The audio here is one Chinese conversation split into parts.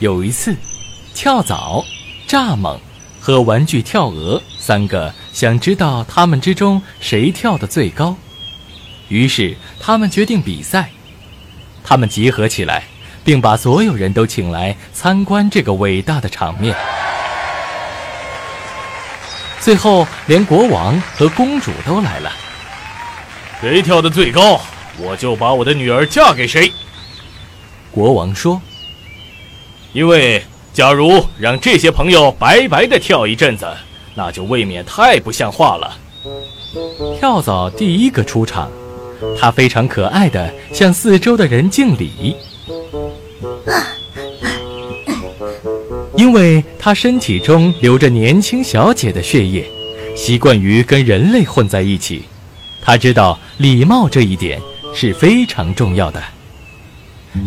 有一次，跳蚤、蚱蜢和玩具跳鹅三个想知道他们之中谁跳得最高，于是他们决定比赛。他们集合起来，并把所有人都请来参观这个伟大的场面。最后，连国王和公主都来了。谁跳得最高，我就把我的女儿嫁给谁。国王说：“因为假如让这些朋友白白的跳一阵子，那就未免太不像话了。”跳蚤第一个出场，它非常可爱的向四周的人敬礼，因为他身体中流着年轻小姐的血液，习惯于跟人类混在一起，他知道礼貌这一点是非常重要的。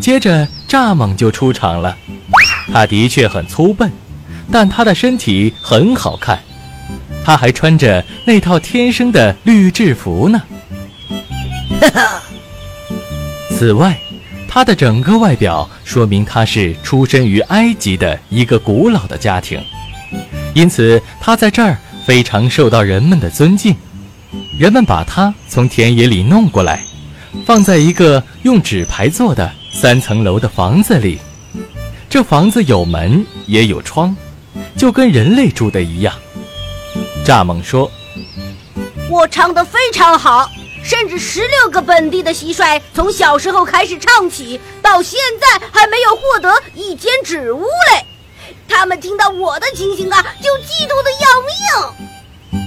接着，蚱蜢就出场了。他的确很粗笨，但他的身体很好看。他还穿着那套天生的绿制服呢。哈哈。此外，他的整个外表说明他是出身于埃及的一个古老的家庭，因此他在这儿非常受到人们的尊敬。人们把他从田野里弄过来，放在一个用纸牌做的。三层楼的房子里，这房子有门也有窗，就跟人类住的一样。蚱蜢说：“我唱得非常好，甚至十六个本地的蟋蟀从小时候开始唱起，到现在还没有获得一间纸屋嘞。他们听到我的情形啊，就嫉妒的要命。”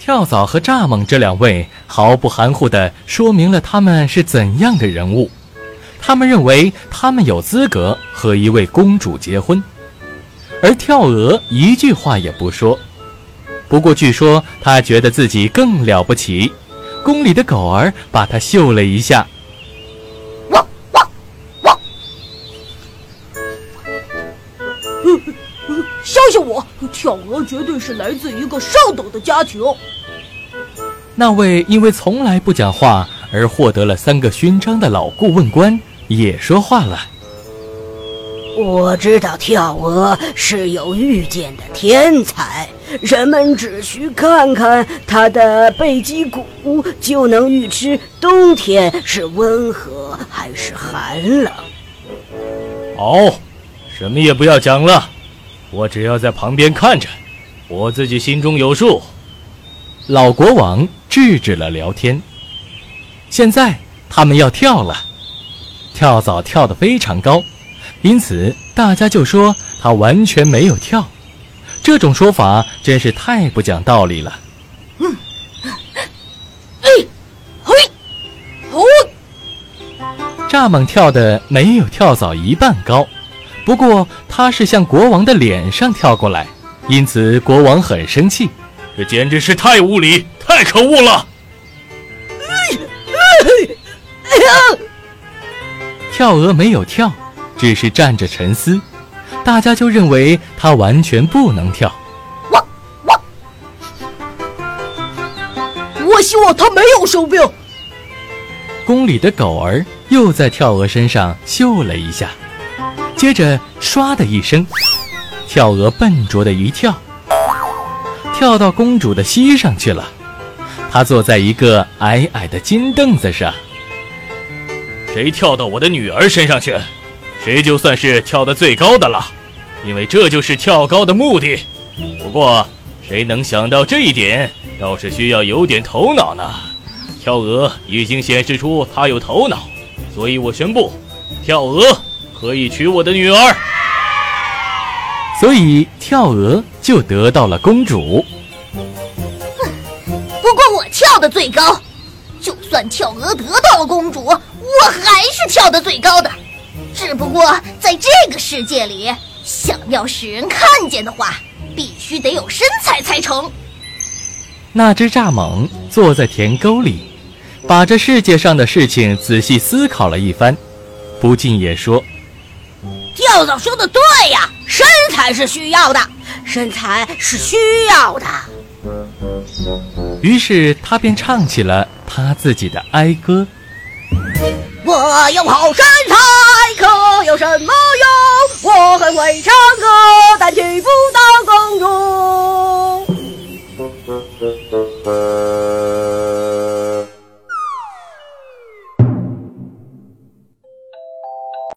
跳蚤和蚱蜢这两位毫不含糊地说明了他们是怎样的人物。他们认为他们有资格和一位公主结婚，而跳鹅一句话也不说。不过据说他觉得自己更了不起，宫里的狗儿把他嗅了一下。汪汪汪！相信我，跳鹅绝对是来自一个上等的家庭。那位因为从来不讲话而获得了三个勋章的老顾问官。也说话了。我知道跳鹅是有预见的天才，人们只需看看它的背脊骨，就能预知冬天是温和还是寒冷。好，什么也不要讲了，我只要在旁边看着，我自己心中有数。老国王制止了聊天。现在他们要跳了。跳蚤跳得非常高，因此大家就说他完全没有跳。这种说法真是太不讲道理了。嗯，哎，嘿，哦，蚱蜢跳的没有跳蚤一半高，不过它是向国王的脸上跳过来，因此国王很生气。这简直是太无理，太可恶了！哎，哎呀！跳鹅没有跳，只是站着沉思，大家就认为它完全不能跳。我我！我希望他没有生病。宫里的狗儿又在跳鹅身上嗅了一下，接着唰的一声，跳鹅笨拙的一跳，跳到公主的膝上去了。她坐在一个矮矮的金凳子上。谁跳到我的女儿身上去，谁就算是跳得最高的了，因为这就是跳高的目的。不过，谁能想到这一点，倒是需要有点头脑呢。跳鹅已经显示出他有头脑，所以我宣布，跳鹅可以娶我的女儿。所以，跳鹅就得到了公主。不过，我跳的最高，就算跳鹅得到了公主。我还是跳得最高的，只不过在这个世界里，想要使人看见的话，必须得有身材才成。那只蚱蜢坐在田沟里，把这世界上的事情仔细思考了一番，不禁也说：“跳蚤说的对呀，身材是需要的，身材是需要的。”于是他便唱起了他自己的哀歌：“我有好身材可有什么用？我很会唱歌但听不到歌